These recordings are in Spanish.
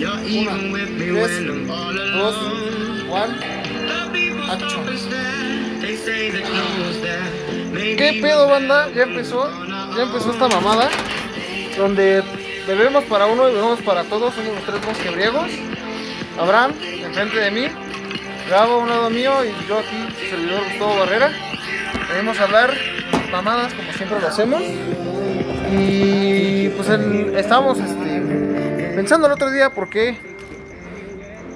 Una, tres, dos, one, action. ¿Qué pedo, banda? Ya empezó, ya empezó esta mamada. Donde bebemos para uno y bebemos para todos. Somos los tres mosquebriegos. Abraham, enfrente de mí. Gabo a un lado mío y yo aquí, su servidor Gustavo Barrera. Venimos a hablar mamadas como siempre lo hacemos. Y pues estábamos este, pensando el otro día por qué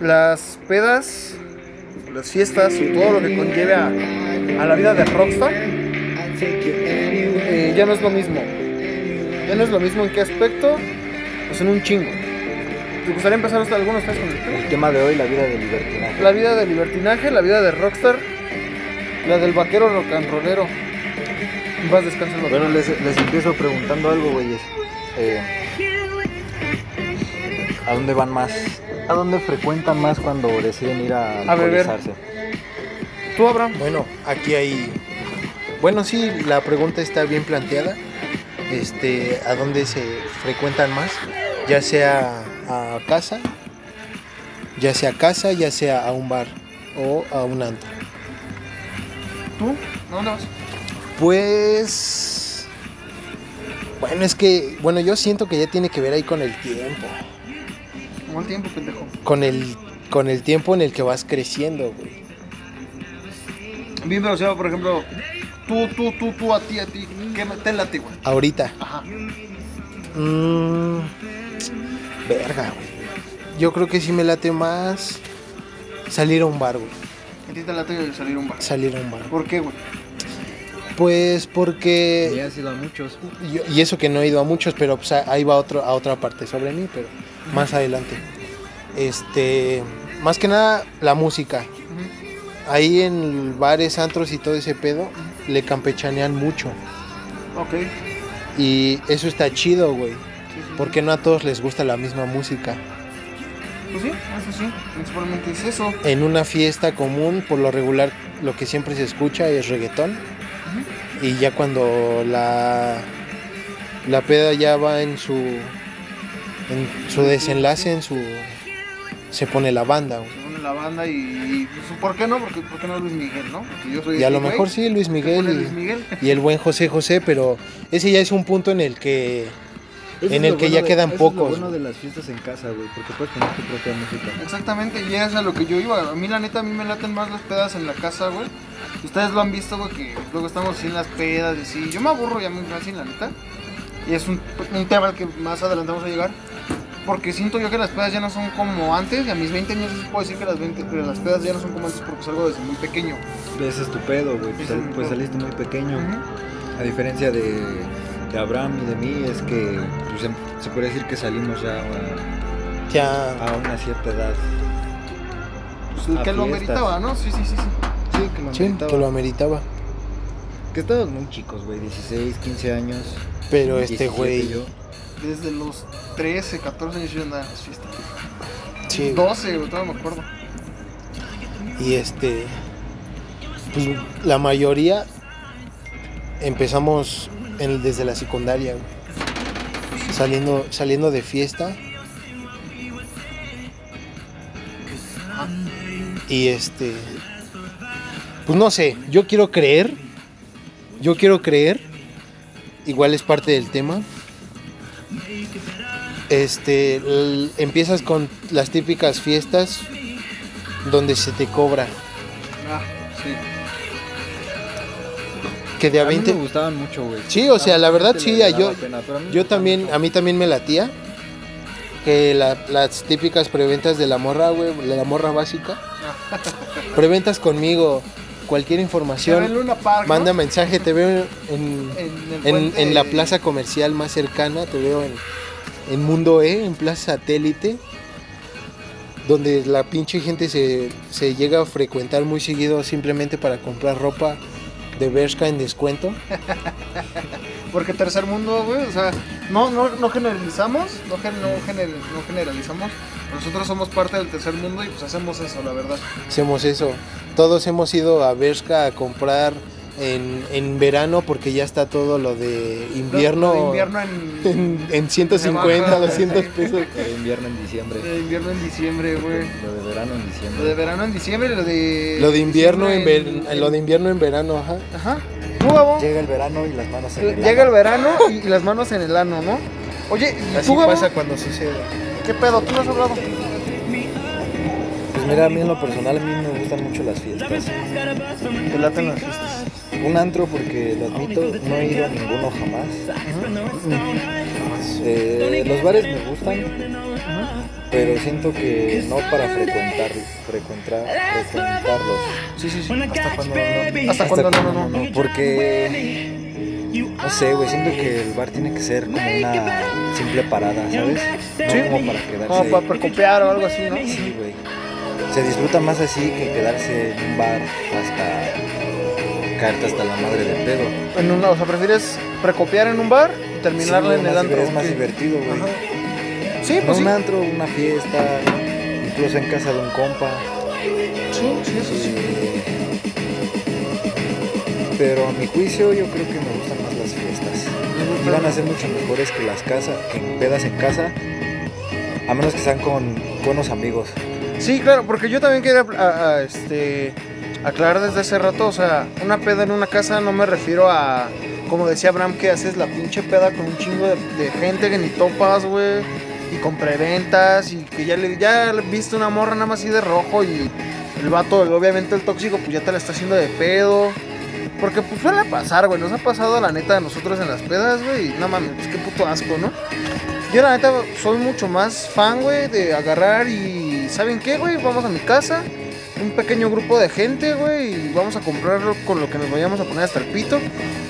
las pedas, las fiestas y todo lo que conlleve a, a la vida de rockstar eh, ya no es lo mismo. Ya no es lo mismo en qué aspecto, pues en un chingo. ¿Te gustaría empezar hasta algunos ustedes con el tema? El tema de hoy, la vida de libertinaje. La vida de libertinaje, la vida de rockstar, la del vaquero rock and rollero. Descansen los Bueno, les, les empiezo preguntando algo, güeyes. Eh, ¿A dónde van más? ¿A dónde frecuentan más cuando deciden ir a A beber. ¿Tú, Abraham? Bueno, aquí hay. Bueno, sí, la pregunta está bien planteada. Este, ¿a dónde se frecuentan más? Ya sea a casa, ya sea a casa, ya sea a un bar o a un antro. ¿Tú? ¿A dónde vas? Pues. Bueno, es que. Bueno, yo siento que ya tiene que ver ahí con el tiempo. Como el tiempo, pendejo. Con el, con el tiempo en el que vas creciendo, güey. Bien, o sea, por ejemplo, tú, tú, tú, tú, a ti, a ti. ¿Qué me- te late, güey? Ahorita. Ajá. Mmm. Verga, güey. Yo creo que sí me late más salir a un bar, güey. A ti te late salir a un bar. Salir a un bar. ¿Por qué, güey? Pues porque. Ya has ido a muchos. yo- y eso que no he ido a muchos, pero pues, ahí va otro, a otra parte sobre mí, pero más adelante. Este. Más que nada, la música. Ahí en bares, antros y todo ese pedo, le campechanean mucho. Ok. Y eso está chido, güey. Sí, sí. Porque no a todos les gusta la misma música. Pues sí, eso sí. Principalmente es eso. En una fiesta común, por lo regular, lo que siempre se escucha es reggaetón. Y ya cuando la, la peda ya va en su, en su desenlace, en su se pone la banda. güey. Se pone la banda y, y, pues, ¿por qué no? Porque, ¿Por qué no Luis Miguel, no? Porque yo soy Y a lo mejor sí, Luis Miguel Luis Miguel. y, y el buen José José, pero ese ya es un punto en el que En el que ya quedan pocos, Es lo bueno de las fiestas en casa, güey, porque puedes poner tu propia música. Exactamente, y es a lo que yo iba. A mí, la neta, a mí me laten más las pedas en la casa, güey. Ustedes lo han visto, güey, que luego estamos sin las pedas y así. Yo me aburro ya muy fácil, la neta. Y es un, un tema al que más adelante vamos a llegar. Porque siento yo que las pedas ya no son como antes. Y a mis 20 años sí puedo decir que las, 20, que las pedas ya no son como antes porque salgo desde muy pequeño. Ese es tu pedo, güey. Pues, pues saliste muy pequeño. A diferencia de, de Abraham y de mí, es que pues, se puede decir que salimos ya a, ya a una cierta edad. Pues que lo fiestas. meritaba, ¿no? Sí, sí, sí. sí. Sí, que lo sí, ameritaba. que lo ameritaba. Que estábamos muy chicos, güey, 16, 15 años. Pero este 17 güey, yo. Desde los 13, 14 años yo andaba en las fiestas. sí, 12, güey, todavía me acuerdo. y este, pues la mayoría empezamos en- desde la secundaria, güey. saliendo, saliendo de fiesta. Y este, pues no sé, yo quiero creer, yo quiero creer, igual es parte del tema. Este, empiezas con las típicas fiestas donde se te cobra, Ah, sí. que de a A mí 20 me gustaban mucho, güey. Sí, o sea, la verdad sí, yo, pena, mí yo también, mucho. a mí también me latía que la- las típicas preventas de la morra, güey, de la morra básica. Preventas conmigo, cualquier información, Park, manda ¿no? mensaje, te veo en, En, la plaza comercial más cercana, te veo en, en Mundo E, en Plaza Satélite, donde la pinche gente se, se llega a frecuentar muy seguido simplemente para comprar ropa de Bershka en descuento. Porque tercer mundo, güey, o sea, no, no, no generalizamos, no, gen- no, gener- no generalizamos. Nosotros somos parte del tercer mundo y pues hacemos eso, la verdad. Hacemos eso. Todos hemos ido a Bershka a comprar en, en verano porque ya está todo lo de invierno, Lo de invierno en, en, en 150, baja. 200 pesos. Lo de invierno en diciembre. de invierno en diciembre, güey. Lo de verano en Lo de diciembre. verano en diciembre y lo de. Lo de invierno en, diciembre ver- lo de invierno en verano, ajá. Ajá. ¿Tú? Llega el verano y las manos en el Llega el ano. verano y, las manos en el ano, ¿no? Oye, ¿y Así tú, pasa cuando sucede. ¿Qué pedo? ¿Tú no has hablado? Pues mira, a mí en lo personal a mí me gustan mucho las fiestas. Te laten las fiestas. Un antro porque lo admito, no he ido a ninguno jamás. Eh, los bares me gustan, pero siento que no para frecuentar, frecuentar, frecuentarlos. Sí, sí, sí. Hasta cuando no. ¿Hasta cuándo no, no, no? Porque no sé, güey, siento que el bar tiene que ser como una simple parada, ¿sabes? No Sí. como para quedarse. Como para precopiar o algo así, ¿no? Sí, güey. Se disfruta más así que quedarse en un bar hasta caerte hasta la madre de pedo. En una, o sea, prefieres precopiar en un bar y terminarlo Sí, en el antro. Es más divertido, güey. Sí, pues sí. un antro, una fiesta, incluso en casa de un compa. Sí, sí, eso sí. Eh, Pero a mi juicio yo creo que me gustan más las fiestas. Y van a ser mucho mejores que las casas, que pedas en casa. A menos que sean con buenos amigos. Sí, claro, porque yo también quería a- a, este, aclarar desde hace rato, o sea, una peda en una casa no me refiero a, como decía Abraham, que haces la pinche peda con un chingo de, de gente que ni topas, güey, y con preventas, y que ya le ya viste una morra nada más así de rojo, y el vato, obviamente el tóxico, pues ya te la está haciendo de pedo. Porque pues suele pasar, güey, nos ha pasado la neta a nosotros en las pedas, güey, y no mames, pues qué puto asco, ¿no? Yo la neta soy mucho más fan, güey, de agarrar y ¿saben qué, güey? Vamos a mi casa, un pequeño grupo de gente, güey, y vamos a comprar con lo que nos vayamos a poner hasta el pito.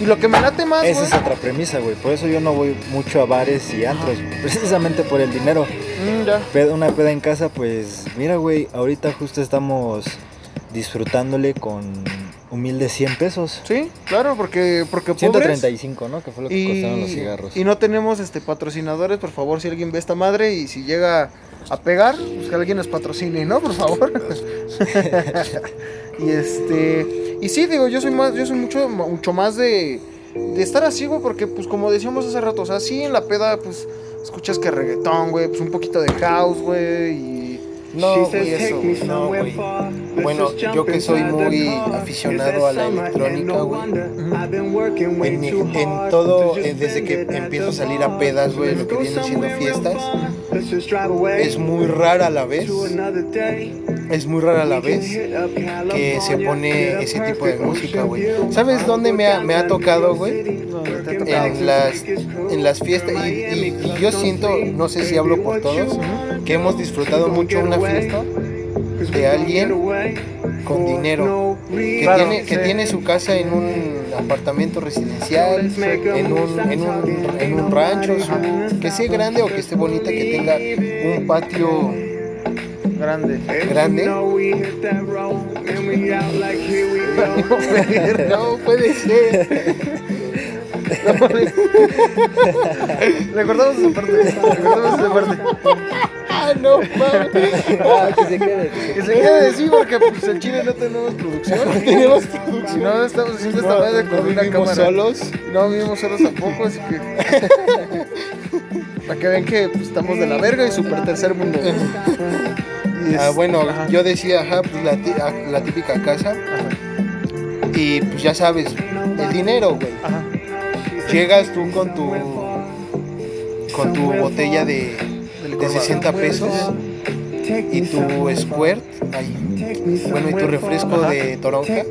Y lo que me late más, Esa es otra premisa, güey. Por eso yo no voy mucho a bares y antros. Precisamente por el dinero. Mm, ya. Una peda en casa, pues mira, güey, ahorita justo estamos disfrutándole con humildes 100 pesos. Sí, claro, porque porque pobres 135, ¿no? Que fue lo que costaron los cigarros. y no tenemos este patrocinadores, por favor, si alguien ve esta madre y si llega a pegar, pues que alguien nos patrocine, ¿no? Por favor. y este y sí, digo, yo soy más yo soy mucho mucho más de de estar así, güey, porque pues como decíamos hace rato, o sea, sí en la peda pues escuchas que reggaetón, güey, pues un poquito de house, güey, y No, güey, eso, güey, no, güey. Bueno, yo que soy muy aficionado a la electrónica, güey. En, mi- en todo, eh, desde que empiezo a salir a pedas, güey, lo que vienen siendo fiestas, es muy rara la vez, es muy rara la vez que se pone ese tipo de música, güey. ¿Sabes dónde me ha, me ha tocado, güey? En las, en las fiestas, y, y- y yo siento, no sé si hablo por todos, que hemos disfrutado mucho una fiesta de alguien con dinero que, Claro, tiene, que sí. tiene su casa en un apartamento residencial, en un, en un, en un rancho, su- que sea grande o que esté bonita, que tenga un patio grande. grande. No puede ser. Recordamos esa parte, recordamos esa parte. No, mames. Ah, que se quede. Que se quede así porque pues en Chile no tenemos producción. No tenemos producción. No estamos haciendo esta madre con una vivimos cámara. solos. No vivimos solos tampoco, así que. Para que vean que pues, estamos de la verga y super tercer mundo. Ah, bueno, ajá. yo decía, ajá, pues la, ah, la típica casa. Ajá. Y pues ya sabes, el dinero, güey. Ajá. Llegas tú con tu con tu botella de, de 60 pesos. Y tu squirt ahí, bueno y tu refresco de toronja.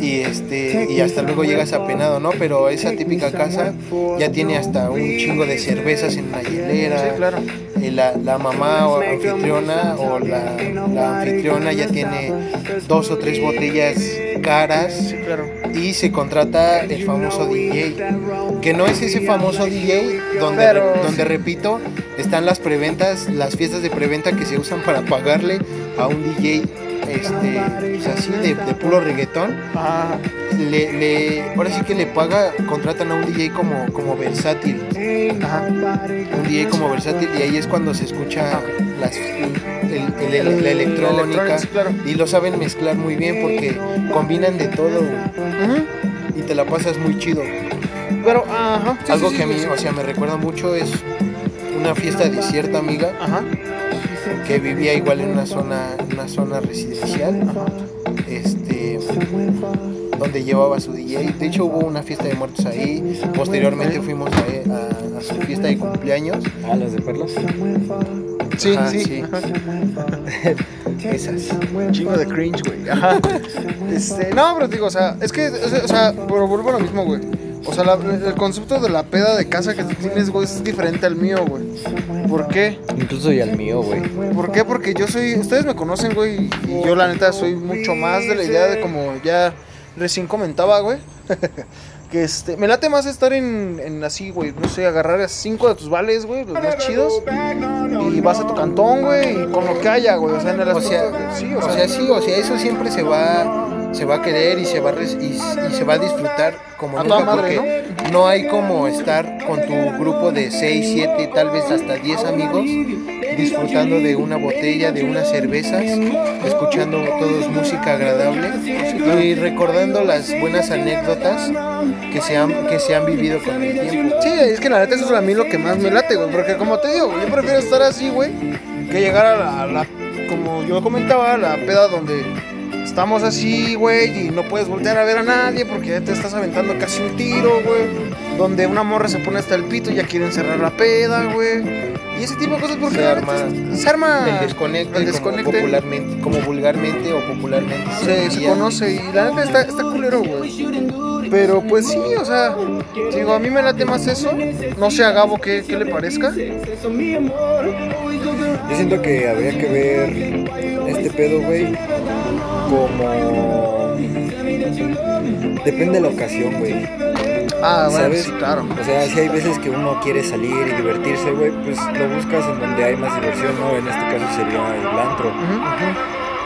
Y este y hasta luego llegas apenado no pero esa típica casa ya tiene hasta un chingo de cervezas en la hielera. Sí, claro. eh, la, la mamá o anfitriona o la, la anfitriona ya tiene dos o tres botellas caras Sí, claro. y se contrata el famoso DJ. Que no es ese famoso DJ donde, Pero- donde repito, están las preventas, las fiestas de preventa que se usan para pagarle a un DJ este, pues así de, de puro reggaetón. Le, le- ahora sí que le paga, contratan a un DJ como, como versátil. Ajá. Un DJ como versátil y ahí es cuando se escucha las, el- el- el- la electrónica. Y lo saben mezclar muy bien porque combinan de todo y te la pasas muy chido. Pero, ajá. sí, Algo sí, que a mí, sí. o sea, me recuerda mucho es una fiesta de cierta amiga Ajá. que vivía igual en una zona, una zona residencial, este, donde llevaba su DJ. De hecho hubo una fiesta de muertos ahí. Posteriormente fuimos a, a- a su fiesta de cumpleaños. Ah, las de perlas. Sí, Ajá, sí. sí. Ajá. Esas. Chingo de cringe, güey. Ajá. Este, no, pero digo, o sea, es que, o sea, pero vuelvo a lo mismo, güey. O sea, la- el concepto de la peda de casa que tú tienes, güey, es diferente al mío, güey. ¿Por qué? Incluso y al mío, güey. ¿Por qué? Porque yo soy, ustedes me conocen, güey, y yo la neta soy mucho más de la idea de como ya recién comentaba, güey. que este, me late más estar en, en así, güey, no sé, agarrar a cinco de tus vales, güey, los más chidos, y vas a tu cantón, güey, y con lo que haya, güey, o sea, en el O sea, sí, o sea, sí, o sea, eso siempre se va, se va a querer y se va a, res- y, y se va a disfrutar como A nunca, madre, porque ¿no? hay como estar con tu grupo de 6, 7, tal vez hasta 10 amigos disfrutando de una botella, de unas cervezas, escuchando todos música agradable y recordando las buenas anécdotas que se han, que se han vivido con el tiempo. Sí, es que la neta eso es a mí lo que más me late, güey. Porque como te digo, yo prefiero estar así, güey, que llegar a la, a la- como yo comentaba, la peda donde estamos así, güey, y no puedes voltear a ver a nadie porque ya te estás aventando casi un tiro, güey. Donde una morra se pone hasta el pito y ya quieren cerrar la peda, güey. Y ese tipo de cosas porque Se arma se arma El desconecte, el como desconecte. popularmente, como vulgarmente o popularmente se, conoce y la neta está, está culero, güey. Pero pues sí, o sea, digo, a mí me late más eso. No sé a Gabo qué, qué le parezca. Yo siento que habría que ver este pedo, güey, como... Depende de la ocasión, güey. Ah, bueno, ¿Sabes? sí, claro. O sea, si hay veces que uno quiere salir y divertirse, güey, pues lo buscas en donde hay más diversión, ¿no? En este caso sería el antro.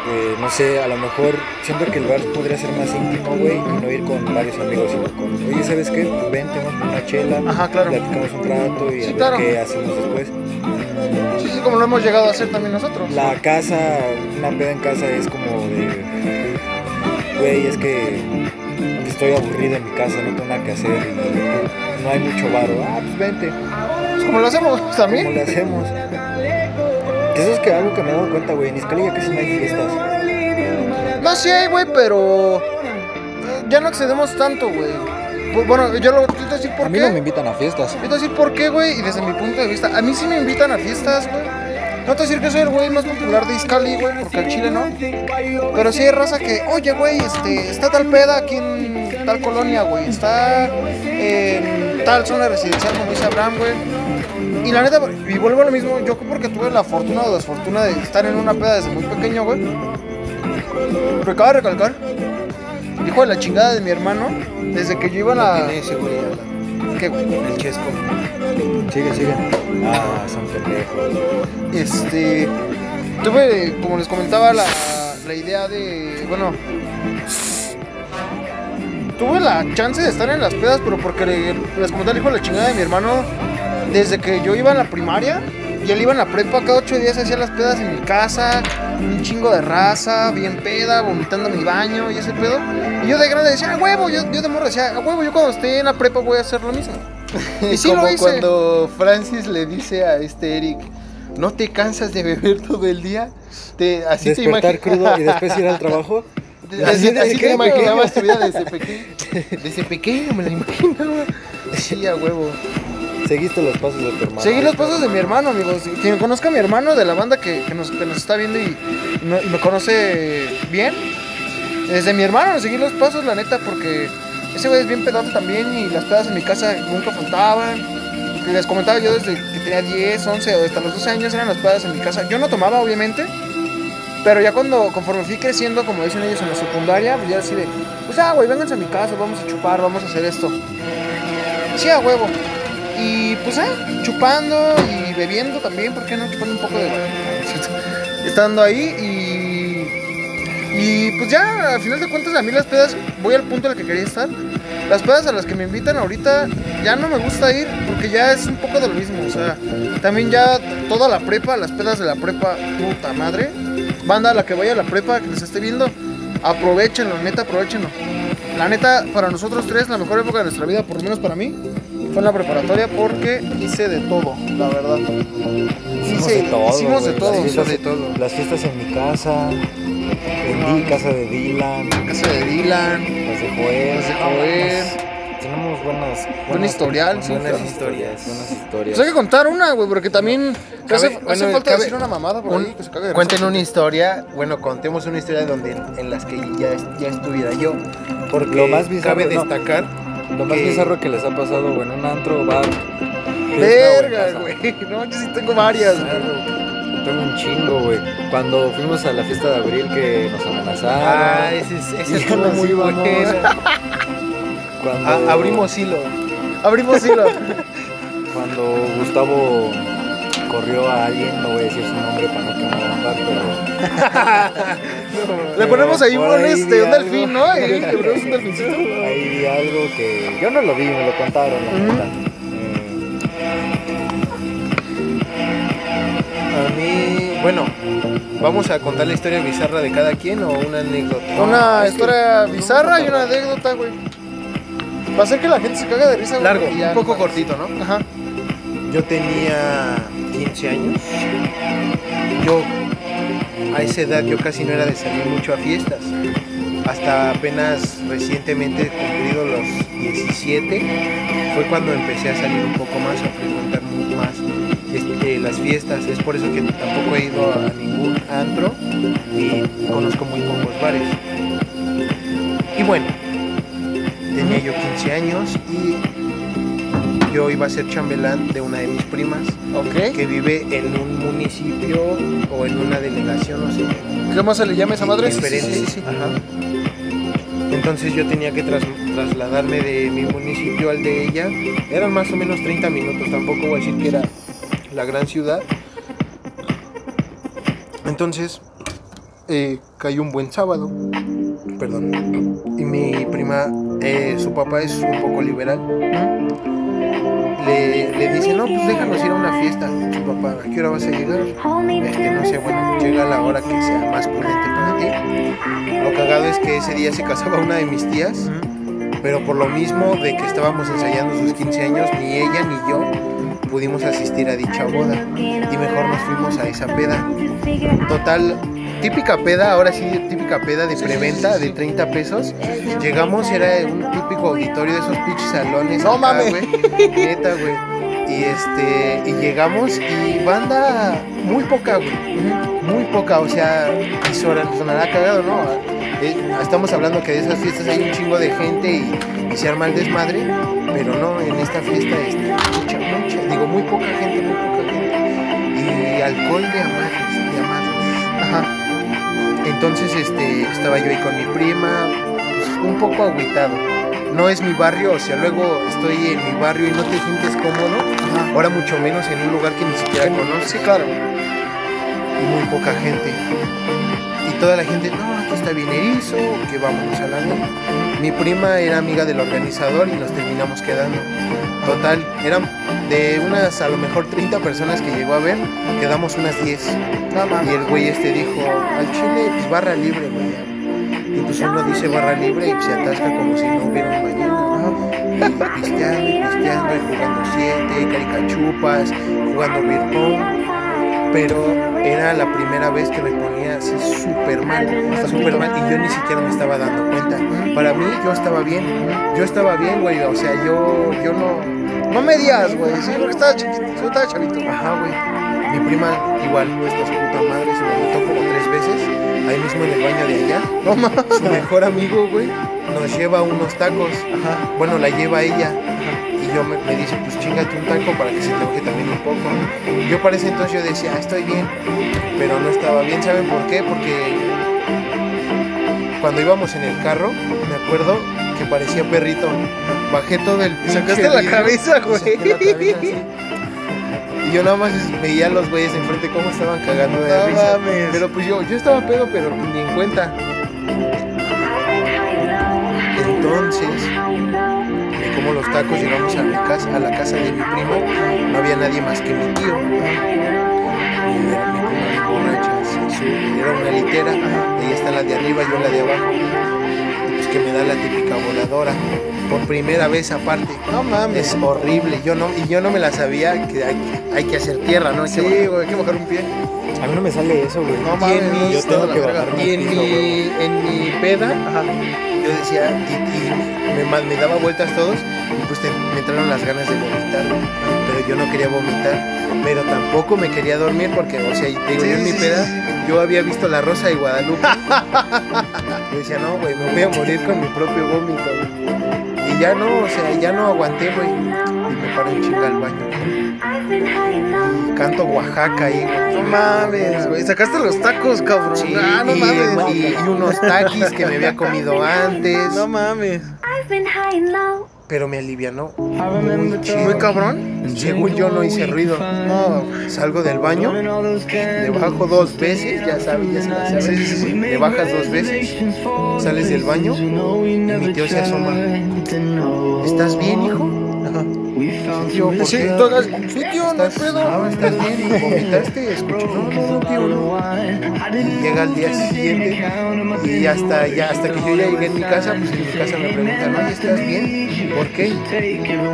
Eh, no sé, a lo mejor siento que el bar podría ser más íntimo, güey, y no ir con varios amigos, sino con, oye, ¿sabes qué? Pues vente, vamos por una chela, Ajá, claro. platicamos un rato y Sí, a ver claro. qué hacemos después. Sí, sí, como lo hemos llegado a hacer también nosotros. La casa, una peda en casa es como de, güey, es que estoy aburrido en mi casa, no tengo nada que hacer y no hay mucho varo. Ah, pues vente, Pues como lo hacemos ¿cómo también. le hacemos? Que eso es que algo que me he dado cuenta, güey, en Izcali ya casi no hay fiestas. No, sí hay, güey, pero ya no accedemos tanto, güey. Bu- Bueno, yo lo yo te voy a decir por A mí qué. no me invitan a fiestas. Yo te voy a decir por qué, güey, y desde mi punto de vista. A mí sí me invitan a fiestas, güey. No te voy a decir que soy el güey más popular de Iscali, güey, porque al chile no. Pero sí hay raza que, oye, güey, este, está tal peda aquí en tal colonia, güey. Está en tal zona residencial, como dice Abraham, güey. Y la neta, y vuelvo a lo mismo, yo porque tuve la fortuna o desfortuna de estar en una peda desde muy pequeño, güey. Pero acabo de recalcar, hijo de la chingada de mi hermano, desde que yo iba a la... Tiene ese güey, ¿Qué, güey? el chesco. Sigue, sigue. Ah, son pendejos. Este. Tuve, como les comentaba, la, la idea de. Bueno. Tuve la chance de estar en las pedas, pero porque le- les comenté el hijo de la chingada de mi hermano. Desde que yo iba en la primaria y él iba en la prepa, cada ocho días hacía las pedas en mi casa. Un chingo de raza, bien peda, vomitando en mi baño y ese pedo. Y yo de grande decía, a huevo, yo, yo de morro decía, a huevo, yo cuando esté en la prepa voy a hacer lo mismo. Y sí Como lo hice. cuando Francis le dice a este Eric, ¿no te cansas de beber todo el día? Te, así te Despertar crudo y después ir al trabajo. Así, así te ¿Qué, imaginabas tu vida desde pequeño. Desde pequeño me la imaginaba. Sí, a huevo. Seguiste los pasos de tu hermano. Seguí los pasos de mi hermano, amigos. Quien conozca a mi hermano de la banda que, que nos, que nos está viendo y, y no- y me conoce bien, desde mi hermano seguí los pasos, la neta, porque ese güey es bien pedote también y las pedas en mi casa nunca faltaban. Les comentaba yo desde que tenía 10, 11 o hasta los 12 años eran las pedas en mi casa. Yo no tomaba, obviamente, pero ya cuando, conforme fui creciendo, como dicen ellos en la secundaria, pues ya así de, pues ah, güey, vénganse a mi casa, vamos a chupar, vamos a hacer esto. Sí, a huevo. Y pues ah, chupando y bebiendo también, ¿por qué no? Chupando un poco de... Estando ahí y... Y pues ya, al final de cuentas, a mí las pedas, voy al punto el que quería estar. Las pedas a las que me invitan ahorita, ya no me gusta ir, porque ya es un poco de lo mismo. O sea, también ya toda la prepa, las pedas de la prepa, puta madre. Banda a la que vaya a la prepa, que les esté viendo, aprovechenlo, neta, aprovechenlo. La neta, para nosotros tres, la mejor época de nuestra vida, por lo menos para mí, fue en la preparatoria porque hice de todo, la verdad. Hicimos Hice- de todo. hicimos de todo, Las fiestas, de todo. Las fiestas en mi casa, en mi casa de Dylan, Casa de Dylan, las de Joel. Las de Joel. Tenemos buenas. Buen buenas- historial, sí, Buenas historias. Buenas historias. Pues hay que contar una, güey, porque también hace, Cabe- hace bueno, falta cabe- decir una mamada por un- ahí que se cague de Cuenten una historia, bueno, contemos una historia donde en las que ya, ya estuviera yo. Porque Lo más bizarro, cabe no. Lo más que- bizarro que les ha pasado, güey, en un antro, bar. o en Verga, güey. No, yo sí tengo varias, güey. Tengo un chingo, güey. Cuando fuimos a la fiesta de abril que nos amenazaron. Ah, ese, es- ese nos muy bueno. Cuando, A- abrimos hilo. Abrimos hilo. Cuando Gustavo corrió a alguien, no voy a decir su nombre para no quemar pero. Le ponemos ahí un, este, un delfín. ¿no? Y le ponemos un delfincito. Ahí vi algo que. Yo no lo vi, me lo contaron, la. Eh, A mí, bueno, vamos a contar la historia bizarra de cada quien o una anécdota. Una historia bizarra y una anécdota, güey. Va a hacer que la gente se cague de risa, largo, un poco no cortito, ¿no? Ajá. Yo tenía 15 años. Yo a esa edad yo casi no era de salir mucho a fiestas. Hasta apenas recientemente cumplido los 17 fue cuando empecé a salir un poco más, a frecuentar más este, las fiestas. Es por eso que tampoco he ido a ningún antro y conozco muy pocos bares. Y bueno, tenía yo 15 años y yo iba a ser chambelán de una de mis primas que vive en un municipio o en una delegación, no sé, ¿Qué más se le llama esa madre? Diferente. sí, sí. Ajá. Entonces yo tenía que tras- trasladarme de mi municipio al de ella. Eran más o menos 30 minutos, tampoco voy a decir que era la gran ciudad. Entonces eh, cayó un buen sábado, perdón. Y mi prima, eh, su papá es un poco liberal. No, pues déjanos ir a una fiesta. Papá, ¿a qué hora vas a llegar? Este, no sé, bueno, llega a la hora que sea más prudente para ti. Lo cagado es que ese día se casaba una de mis tías, pero por lo mismo de que estábamos ensayando sus 15 años, ni ella ni yo pudimos asistir a dicha boda y mejor nos fuimos a esa peda. Total, típica peda, ahora sí, típica peda de preventa de 30 pesos. Llegamos, era un típico auditorio de esos pinches salones. No acá, mames. güey. Neta, güey. Y este, y llegamos y banda muy poca, güey. Muy poca, o sea, y sonará, cagado, ¿no? Eh, estamos hablando que de esas fiestas hay un chingo de gente y, y se arma el desmadre, pero no, en esta fiesta este, mucha, mucha, digo, muy poca gente, muy poca gente. Y alcohol de amadres, de amadres. Ajá. Entonces, este, estaba yo ahí con mi prima, pues, un poco agüitado. No es mi barrio, o sea, luego estoy en mi barrio y no te sientes cómodo. Ahora mucho menos en un lugar que ni siquiera conoces. Sí, claro. Y muy poca gente. Y toda la gente, no, aquí está bien erizo, que vámonos a la nena". Mi prima era amiga del organizador y nos terminamos quedando. Total, eran de unas a lo mejor 30 personas que llegó a ver, quedamos unas 10. Nada más. Y el güey este dijo, al chile, pues barra libre, güey. Y pues uno dice barra libre y se atasca como si no hubiera un mañana. Y pisteando y pisteando y jugando siete, caricachupas, jugando pong. Pero era la primera vez que me ponía así súper mal, súper mal. Y yo ni siquiera me estaba dando cuenta. Para mí yo estaba bien, yo estaba bien, güey. O sea, yo, yo no, No me digas, güey. Sí, porque estaba chiquito. Yo estaba chavito. Ajá, güey. Mi prima igual, nuestra puta madre, se me metió como tres veces, ahí mismo en el baño de allá. No. Su mejor amigo, güey, nos lleva unos tacos. Bueno, la lleva ella. Y yo me, me dice, pues chingate un taco para que se te baje también un poco. Yo para ese entonces yo decía, ah, estoy bien. Pero no estaba bien, ¿saben por qué? Porque cuando íbamos en el carro, me acuerdo que parecía perrito. Bajé todo el pinche Sacaste la cabeza, güey yo nada más veía los güeyes enfrente cómo estaban cagando de no risa. Mames. Pero pues yo, yo estaba pedo, pero ni en cuenta. Entonces, me como los tacos, llegamos a mi casa, a la casa de mi primo, no había nadie más que mi tío. Y era mi prima borracha, era una litera, ahí está la de arriba, yo la de abajo. Que me da la típica voladora. Por primera vez aparte. No mames. Es horrible. Yo no, y yo no me la sabía que hay, hay que hacer tierra, ¿no? Hay que Sí, bajar. güey, hay que bajar un pie. A mí no me sale eso, güey. No mames, en mi- yo tengo que bajarme. Y en piso, mi, güey. en mi peda, yo decía, y, y me, daba vueltas todos, y pues te- me entraron las ganas de vomitar, yo no quería vomitar, pero tampoco me quería dormir porque, o sea, te digo, Sí, yo en mi peda, yo había visto La Rosa de Guadalupe, yo decía, no, güey, me voy a morir con mi propio vómito, y ya no, o sea, ya no aguanté, güey, y me paro en chinga al baño, y canto Oaxaca ahí. No mames, güey. Sacaste los tacos, cabrón. Sí, ah, no y, mames. y- y unos taquis que me había comido antes. No mames. Pero me alivianó. Muy cabrón. Según yo no hice ruido. No, Salgo del baño, le bajo dos veces, ya sabes, ya sabes. Sí, sí, sí. Le bajas dos veces, sales del baño y mi tío se asoma. ¿Estás bien, hijo? Ajá. Tío, ¿por Sí, tío, no hay ¿Estás, pedo. ah, ¿Estás bien? ¿Vomitaste? Escucho, no, tío, no. Llega al día siguiente y hasta, ya, hasta que yo ya llegué en mi casa, pues en mi casa me preguntan, oye, ¿estás bien? ¿Por qué?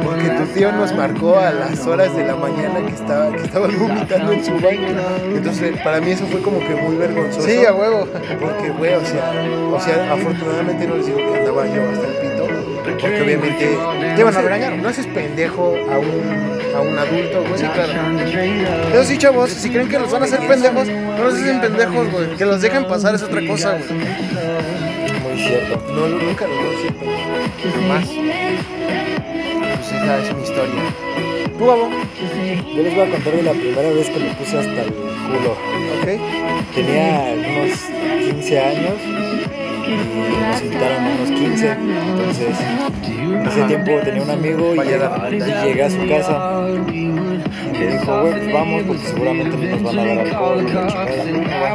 Porque tu tío nos marcó a las horas de la mañana que estaba, que estaba vomitando en su baño. Entonces, para mí eso fue como que muy vergonzoso. Sí, a huevo. Porque, güey, o sea, o sea, afortunadamente no les digo que andaba yo hasta el pito, porque obviamente Te iban a regañar. No haces pendejo a un, a un adulto, güey. Sí, claro. Eso sí, chavos, si creen que los van a hacer pendejos, no los hacen pendejos, güey. Que los dejen pasar es otra cosa, güey. Muy cierto. No, nunca lo voy a hacer pendejo. Jamás. Pues esa es mi historia. Tú, babo. Yo les voy a contar de la primera vez que me puse hasta el culo. Ok. Tenía unos 15 años nos invitaron a unos 15. Entonces, en ese tiempo tenía un amigo y, y llegué a su casa y me dijo, güey, pues vamos porque seguramente nos van a dar alcohol. y la chingada".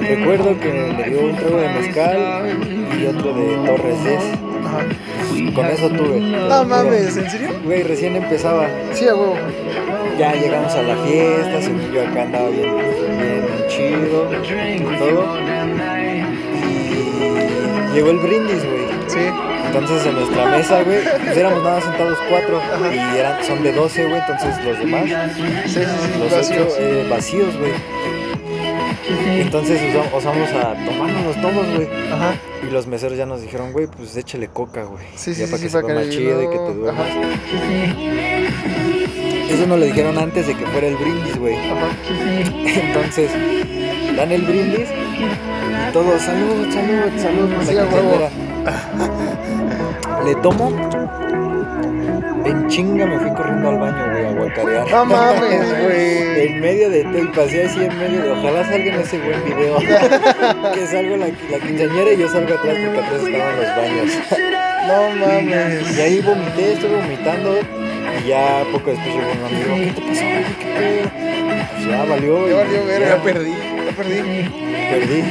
Recuerdo que me dio un trago de mezcal y otro de Torres 10. Con eso tuve. No mames, ¿en serio? Güey, recién empezaba. Sí, a huevo. Ya llegamos a la fiesta, según yo acá andaba bien, bien chido y todo. Llegó el brindis, güey. Sí. Entonces en nuestra mesa, güey, pues éramos nada sentados cuatro y eran, son de 12, güey, entonces los demás, Sí, sí, sí. los vacíos. ocho eh, vacíos, güey. Entonces usamos, a tomárnoslos todos, güey. Ajá. Y los meseros ya nos dijeron, güey, pues échale coca, güey. Sí, sí, ya sí, para sí, que para más chido y que te duermas. Eso nos lo dijeron antes de que fuera el brindis, güey. Ajá. Entonces, dan el brindis todos, salud, salud, salud. Sí, huevo. Le tomo, en chinga me fui corriendo al baño, güey, a guacarear. No mames, güey. En medio de todo, y pasé así en medio de, ojalá salga en ese buen video. que salgo la, la quinceañera y yo salgo atrás porque atrás estaban los baños. No mames. Y ahí vomité, estuve vomitando. Y ya poco después llegó un amigo, ¿qué te pasó, güey? ¿Qué pedo? Pues ya valió. Ya valió verga. Ya perdí. Perdí. Perdí.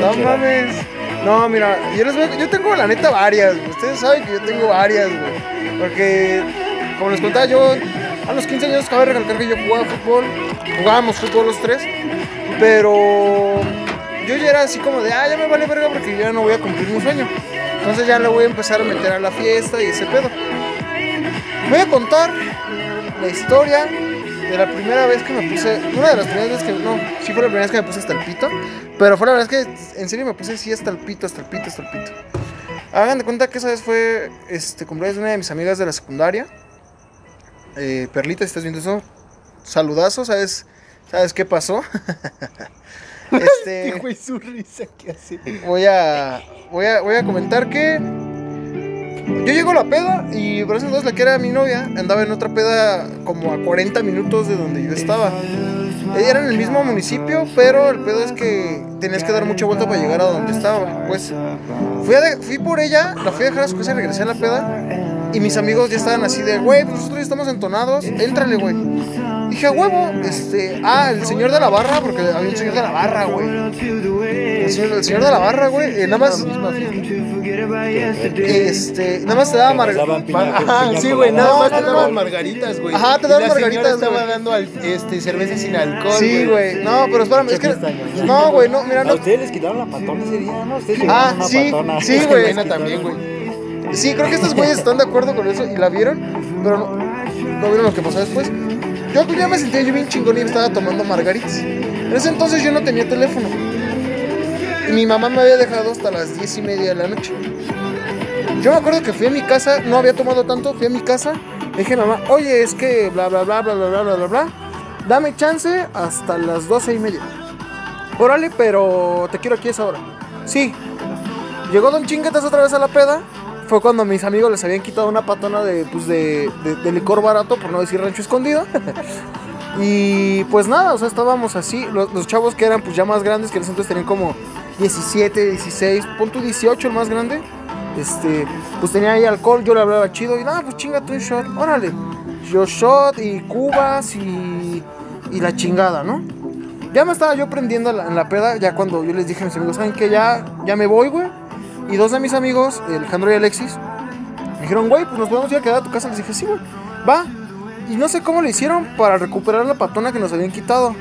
No mames. No, mira, yo les voy, yo tengo la neta varias, güey. Ustedes saben que yo tengo varias, güey. Porque, como les contaba, yo a los 15 años cabe recalcar que yo jugaba fútbol. Jugábamos fútbol los tres. Pero yo ya era así como de, ah, ya me vale verga porque ya no voy a cumplir mi sueño. Entonces ya le voy a empezar a meter a la fiesta y ese pedo. Voy a contar la historia de la primera vez que me puse, una de las primeras veces que, no, sí fue la primera vez que me puse hasta el pito, pero fue la verdad es que en serio me puse así hasta el pito, hasta el pito, hasta el pito. Hagan de cuenta que esa vez fue este cumpleaños de una de mis amigas de la secundaria. Eh, Perlita, si estás viendo eso, saludazo, ¿sabes, ¿sabes qué pasó? este, Güey, su risa que hace. voy a, voy a, voy a comentar que yo llego a la peda y por esas dos la que era mi novia andaba en otra peda como a 40 minutos de donde yo estaba. Ella era en el mismo municipio, pero el pedo es que tenías que dar mucha vuelta para llegar a donde estaba. Pues fui, a fui por ella, la fui a dejar a su regresé a la peda. Y mis amigos ya estaban así de, güey, pues nosotros ya estamos entonados, éntrale, güey. Dije, a huevo, este, ah, el señor de la barra, porque había un señor de la barra, güey. El señor, el señor de la barra, güey, eh, nada más, este, nada más te daba Que nos margarita. daban piña- Ajá, sí, güey, nada más te daban margaritas, güey. Ajá, te daban margaritas, estaba dando al- este, cerveza sin alcohol, Sí, güey, no, pero espérame, es que, no, güey, no, mira, no, ustedes les quitaron la patona ese día, ¿no? Ustedes Ah, sí, sí, güey. También, güey. Sí, creo que estos güeyes están de acuerdo con eso y la vieron, pero no, no vieron lo que pasó después. Yo pues, ya me sentía yo bien chingón y estaba tomando margaritas. En ese entonces yo no tenía teléfono. Y mi mamá me había dejado hasta las diez y media de la noche. Yo me acuerdo que fui a mi casa, no había tomado tanto, fui a mi casa, dije a mamá, oye, es que bla bla bla bla bla bla bla bla bla, dame chance hasta las doce y media. Órale, pero te quiero aquí a esa hora. Sí, Llegó Don Chinguetas otra vez a la peda. Fue cuando mis amigos les habían quitado una patona de, pues de, licor barato, por no decir rancho escondido. y pues nada, o sea, estábamos así. Los, chavos que eran pues ya más grandes, que en ese entonces tenían como 17, 16, punto 18 el más grande. Este, pues tenía ahí alcohol, yo le hablaba chido y nada, pues chingate un shot, órale. Yo shot y cubas y, y la chingada, ¿no? Ya me estaba yo prendiendo en la peda, ya cuando yo les dije a mis amigos, ¿saben qué? Ya, ya me voy, güey. Y dos de mis amigos, Alejandro y Alexis, me dijeron, güey, pues nos podemos ir a quedar a tu casa. Les dije, sí, güey, va. Y no sé cómo le hicieron para recuperar la patona que nos habían quitado.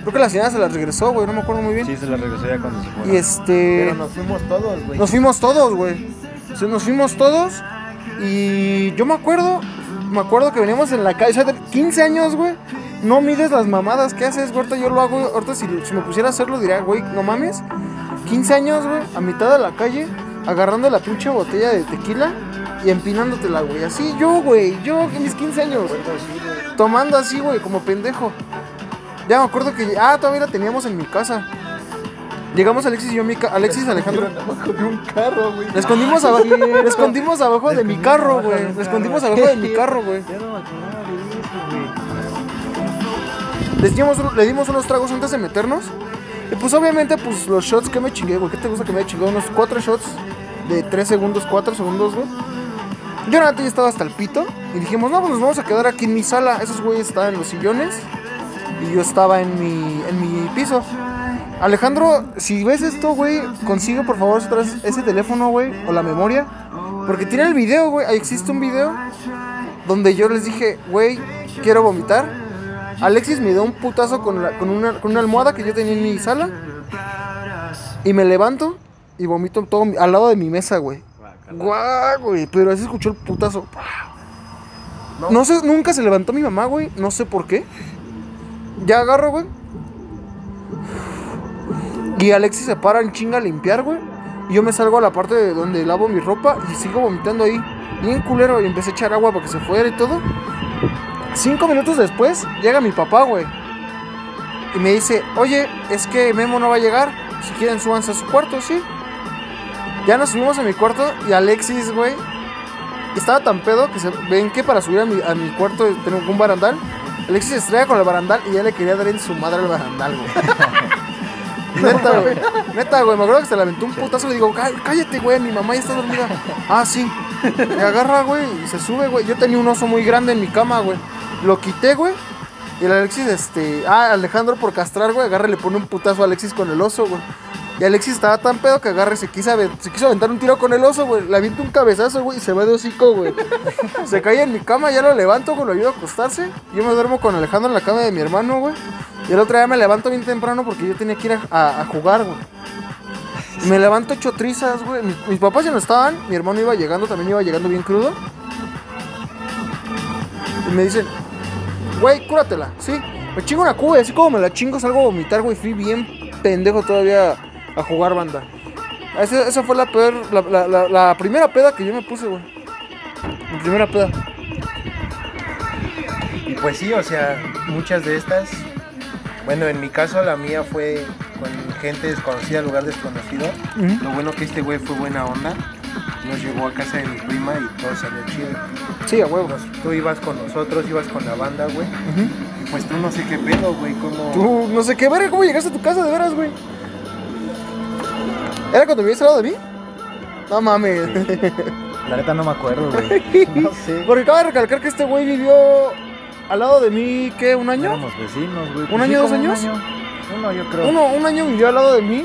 Creo que la señora se la regresó, güey, no me acuerdo muy bien. Sí, se la regresó ya cuando se fue. Y este... Pero nos fuimos todos, güey. Nos fuimos todos, güey. O sea, nos fuimos todos. Y yo me acuerdo, me acuerdo que veníamos en la calle, o sea, de 15 años, güey. No mides las mamadas que haces, güey. Ahorita yo lo hago, ahorita si, si me pusiera a hacerlo diría, güey, no mames. 15 años, güey, a mitad de la calle, agarrando la pinche botella de tequila y empinándotela, güey. Así yo, güey, yo en mis 15 años. Tomando así, güey, como pendejo. Ya me acuerdo que, ah, todavía la teníamos en mi casa. Llegamos Alexis y yo, mi ca- Alexis y Alejandro. Abajo de un carro, güey. Le escondimos, le escondimos abajo de mi carro, güey. Le escondimos abajo de mi carro, güey. Ya no me acordaba de eso, güey. Le dimos, le dimos unos tragos antes de meternos. Y pues obviamente, pues los shots que me chingué, güey. ¿Qué te gusta que me chingado? Unos 4 shots de 3 segundos, 4 segundos, güey. Yo ya estaba hasta el pito. Y dijimos, no, pues nos vamos a quedar aquí en mi sala. Esos güeyes estaban en los sillones. Y yo estaba en mi, en mi piso. Alejandro, si ves esto, güey, consigue por favor ese teléfono, güey, o la memoria. Porque tiene el video, güey. Ahí existe un video donde yo les dije, güey, quiero vomitar. Alexis me dio un putazo con, la- con, una, con una almohada que yo tenía en mi sala. Y me levanto y vomito todo mi- al lado de mi mesa, güey. Guau, güey. Pero así escuchó el putazo. No sé, nunca se levantó mi mamá, güey. No sé por qué. Ya agarro, güey. Y Alexis se para en chinga a limpiar, güey. Y yo me salgo a la parte de donde lavo mi ropa y sigo vomitando ahí. Bien culero. Y empecé a echar agua para que se fuera y todo. Cinco minutos después llega mi papá, güey. Y me dice, oye, es que Memo no va a llegar. Si quieren, súbanse a su cuarto, ¿sí? Ya nos subimos a mi cuarto y Alexis, güey, estaba tan pedo que se ven que para subir a mi, a mi cuarto tengo un barandal. Alexis se estrella con el barandal y ya le quería dar en su madre al barandal, güey. Neta, güey. Neta, güey. Me acuerdo que se le aventó un putazo y le digo, "Cá- cállate, güey, mi mamá ya está dormida. Ah, sí. Me agarra, güey, y se sube, güey. Yo tenía un oso muy grande en mi cama, güey. Lo quité, güey. Y el Alexis, este. Ah, Alejandro por castrar, güey. Agarra y le pone un putazo a Alexis con el oso, güey. Y Alexis estaba tan pedo que agarra y se quiso, se quiso aventar un tiro con el oso, güey. Le avienta un cabezazo, güey, y se va de hocico, güey. se cae en mi cama, ya lo levanto, güey, lo ayudo a acostarse. Yo me duermo con Alejandro en la cama de mi hermano, güey. Y el otro día me levanto bien temprano porque yo tenía que ir a, a- a jugar, güey. Me levanto hecho trizas, güey. Mis, mis papás ya no estaban, mi hermano iba llegando, también iba llegando bien crudo. Y me dicen, güey, cúratela, ¿sí? Me chingo una cuba y así como me la chingo salgo a vomitar, güey. Fui bien pendejo todavía a jugar banda. Esa, esa fue la peor, la, la- la- la primera peda que yo me puse, güey. Mi primera peda. Y pues sí, o sea, muchas de estas. Bueno, en mi caso la mía fue con gente desconocida, lugar desconocido. Lo bueno que este güey fue buena onda. Nos llevó a casa de mi prima y todo salió chido. Sí, a huevo. Nos- tú ibas con nosotros, ibas con la banda, güey. Y pues tú no sé qué pedo, güey, cómo... Tú, no sé qué, verga, ¿cómo llegaste a tu casa de veras, güey? ¿Era cuando vivías al lado de mí? No mames. La neta no me acuerdo, güey. No sé. Porque acaba de recalcar que este güey vivió al lado de mí, ¿qué? ¿Un año? Éramos vecinos, güey. ¿Un año, sí, dos como un años? año. Uno, yo creo. Uno, un año vivió al lado de mí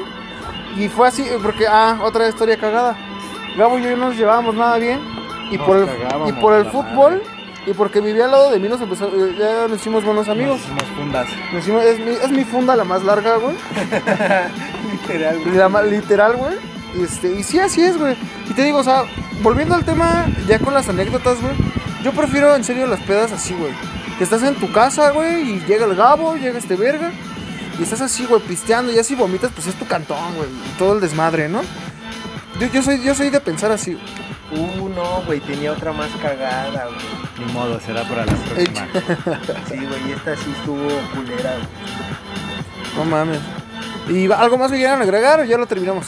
y fue así, porque, ah, otra historia cagada. Gabo y yo no nos llevábamos nada bien y Nos por el, y por el fútbol madre. y porque vivía al lado de mí nos empezó, eh, ya nos hicimos buenos amigos. Nos hicimos fundas. Nos hicimos- es, mi, es mi funda la más larga, güey. Literal, güey. La literal, güey. Y, Este, y sí, así es, güey. Y te digo, o sea, volviendo al tema, ya con las anécdotas, güey. Yo prefiero en serio las pedas así, güey. Que estás en tu casa, güey, y llega el gabo, llega este verga. Y estás así, güey, pisteando. Y así vomitas, pues es tu cantón, güey. Todo el desmadre, ¿no? Yo, yo, soy, yo soy de pensar así. Uh, no, güey, tenía otra más cagada, güey. Ni modo, será para la próxima. Sí, güey, esta sí estuvo culera, güey. No mames. ¿Y va- algo más que quieran agregar o ya lo terminamos?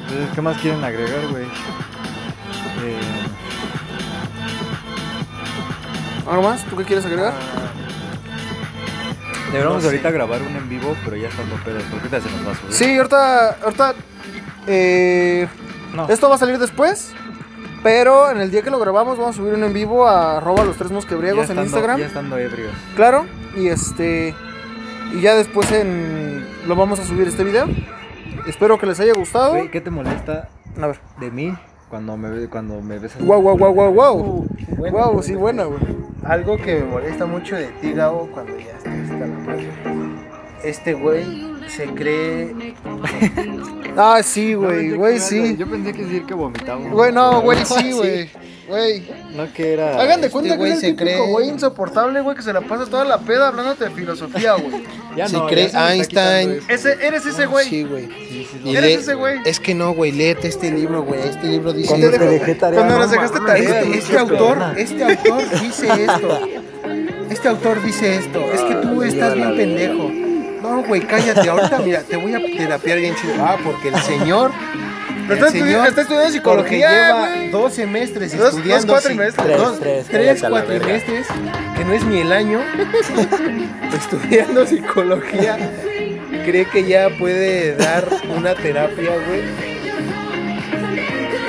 Entonces, ¿Qué más quieren agregar, güey? Eh, ¿Algo más? ¿Tú qué quieres agregar? deberíamos No sé. ahorita grabar un en vivo, pero ya estando pedos, porque ahorita se nos va a subir. Sí, ahorita. ahorita eh, No. Esto va a salir después. Pero en el día que lo grabamos vamos a subir un en vivo a arroba los tres Ya mosquebriegos en Instagram. Ya estando ebrios. Claro. Y este. Y ya después en. Lo vamos a subir este video. Espero que les haya gustado. ¿qué te molesta A ver. de mí cuando me, cuando me besas? Wow, wow, wow, wow, wow. Uh, buena, Wow, buena. sí, buena, güey. Algo que me molesta mucho de ti, Gabo, cuando ya está, está la madre. Este güey se cree. Ah, sí, güey, yo güey, que- sí. Yo pensé que decir que vomitaba. Güey, no, güey, sí, güey. Güey. No que era. Hagan de Este cuenta que güey es el se típico cree- güey insoportable, güey, que se la pasa toda la peda hablándote de filosofía, güey. Ya se no, ya cree se está Einstein. eso. Ese, eres ese güey. Sí, güey. Sí, sí, Y sí. Eres ese güey. Es que no, güey, léete este libro, güey. Este libro dice. Cuando te dejé tarea. cuando nos dejaste tarea, Este, este autor, este autor dice esto. Este autor dice esto. Es que tú estás bien pendejo. No, güey, cállate. Ahorita, mira, te voy a terapiar bien chido. Ah, porque el señor. Pero el está, estudi- señor, está estudiando porque psicología, lleva dos semestres Dos- dos estudiando. cuatrimestres. sí, Tres, dos- tres, tres cuatrimestres, que no es ni el año, estudiando psicología. Cree que ya puede dar una terapia, güey.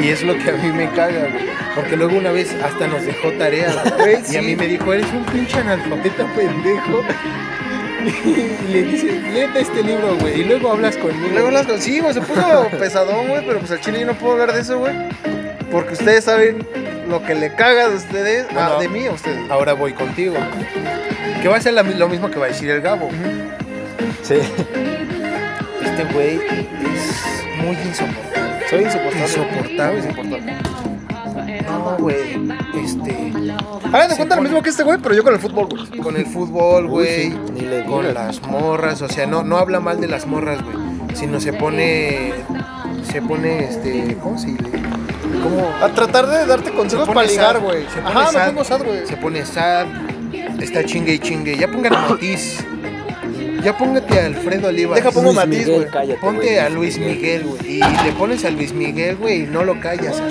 Y es lo que a mí me caga, güey. Porque luego una vez hasta nos dejó tarea, güey. Y a mí me dijo, eres un pinche analfabeta pendejo. Y le dice, léete este libro, güey. Y luego hablas conmigo. Luego las con- Sí, güey, se puso pesadón, güey, pero pues al chile yo no puedo hablar de eso, güey. Porque ustedes saben lo que le caga de ustedes, ah, de mí a ustedes. Ahora voy contigo. Que va a ser la lo mismo que va a decir el Gabo. Sí. Este güey es muy insoportable. Soy insoportable. Insoportable. insoportable. No, güey. Este. Hagan de cuenta lo mismo que este güey, pero yo con el fútbol, güey. Con el fútbol, güey. con las morras. O sea, no, no habla mal de las morras, güey. Sino se pone. Se pone, este. ¿Cómo se le.? ¿Cómo? A tratar de darte consejos Se para ligar, güey. se pone Ajá, me sad. pongo sad, güey. Se pone sad. Está chingue y chingue. Ya pongan a Matiz. Ya póngate a Alfredo Olivas. Deja pongo matiz, güey. Ponte a Luis Miguel, güey. Y le pones a Luis Miguel, güey, y no lo callas.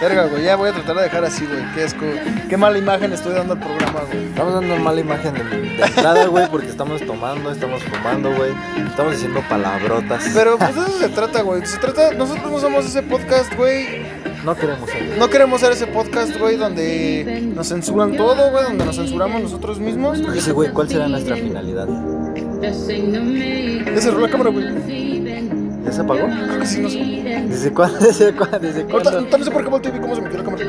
Verga, güey, ya voy a tratar de dejar así, güey. Qué asco. Qué mala imagen estoy dando al programa, güey. Estamos dando mala imagen de, de entrada, güey, porque estamos tomando, estamos fumando, güey. Estamos diciendo palabrotas. Pero pues de eso se trata, güey. Se trata, nosotros no somos ese podcast, güey. no queremos ser. No queremos ser ese podcast, güey, donde nos censuran todo, güey, donde nos censuramos nosotros mismos. Dice, güey, ¿cuál será nuestra finalidad? Ya cerró la cámara, güey. ¿Ya se apagó? Creo que sí, no sé. ¿Desde cuándo? ¿Desde cuándo? ¿Desde cuándo? ahorita no sé por qué volteé y vi cómo se metió la cámara.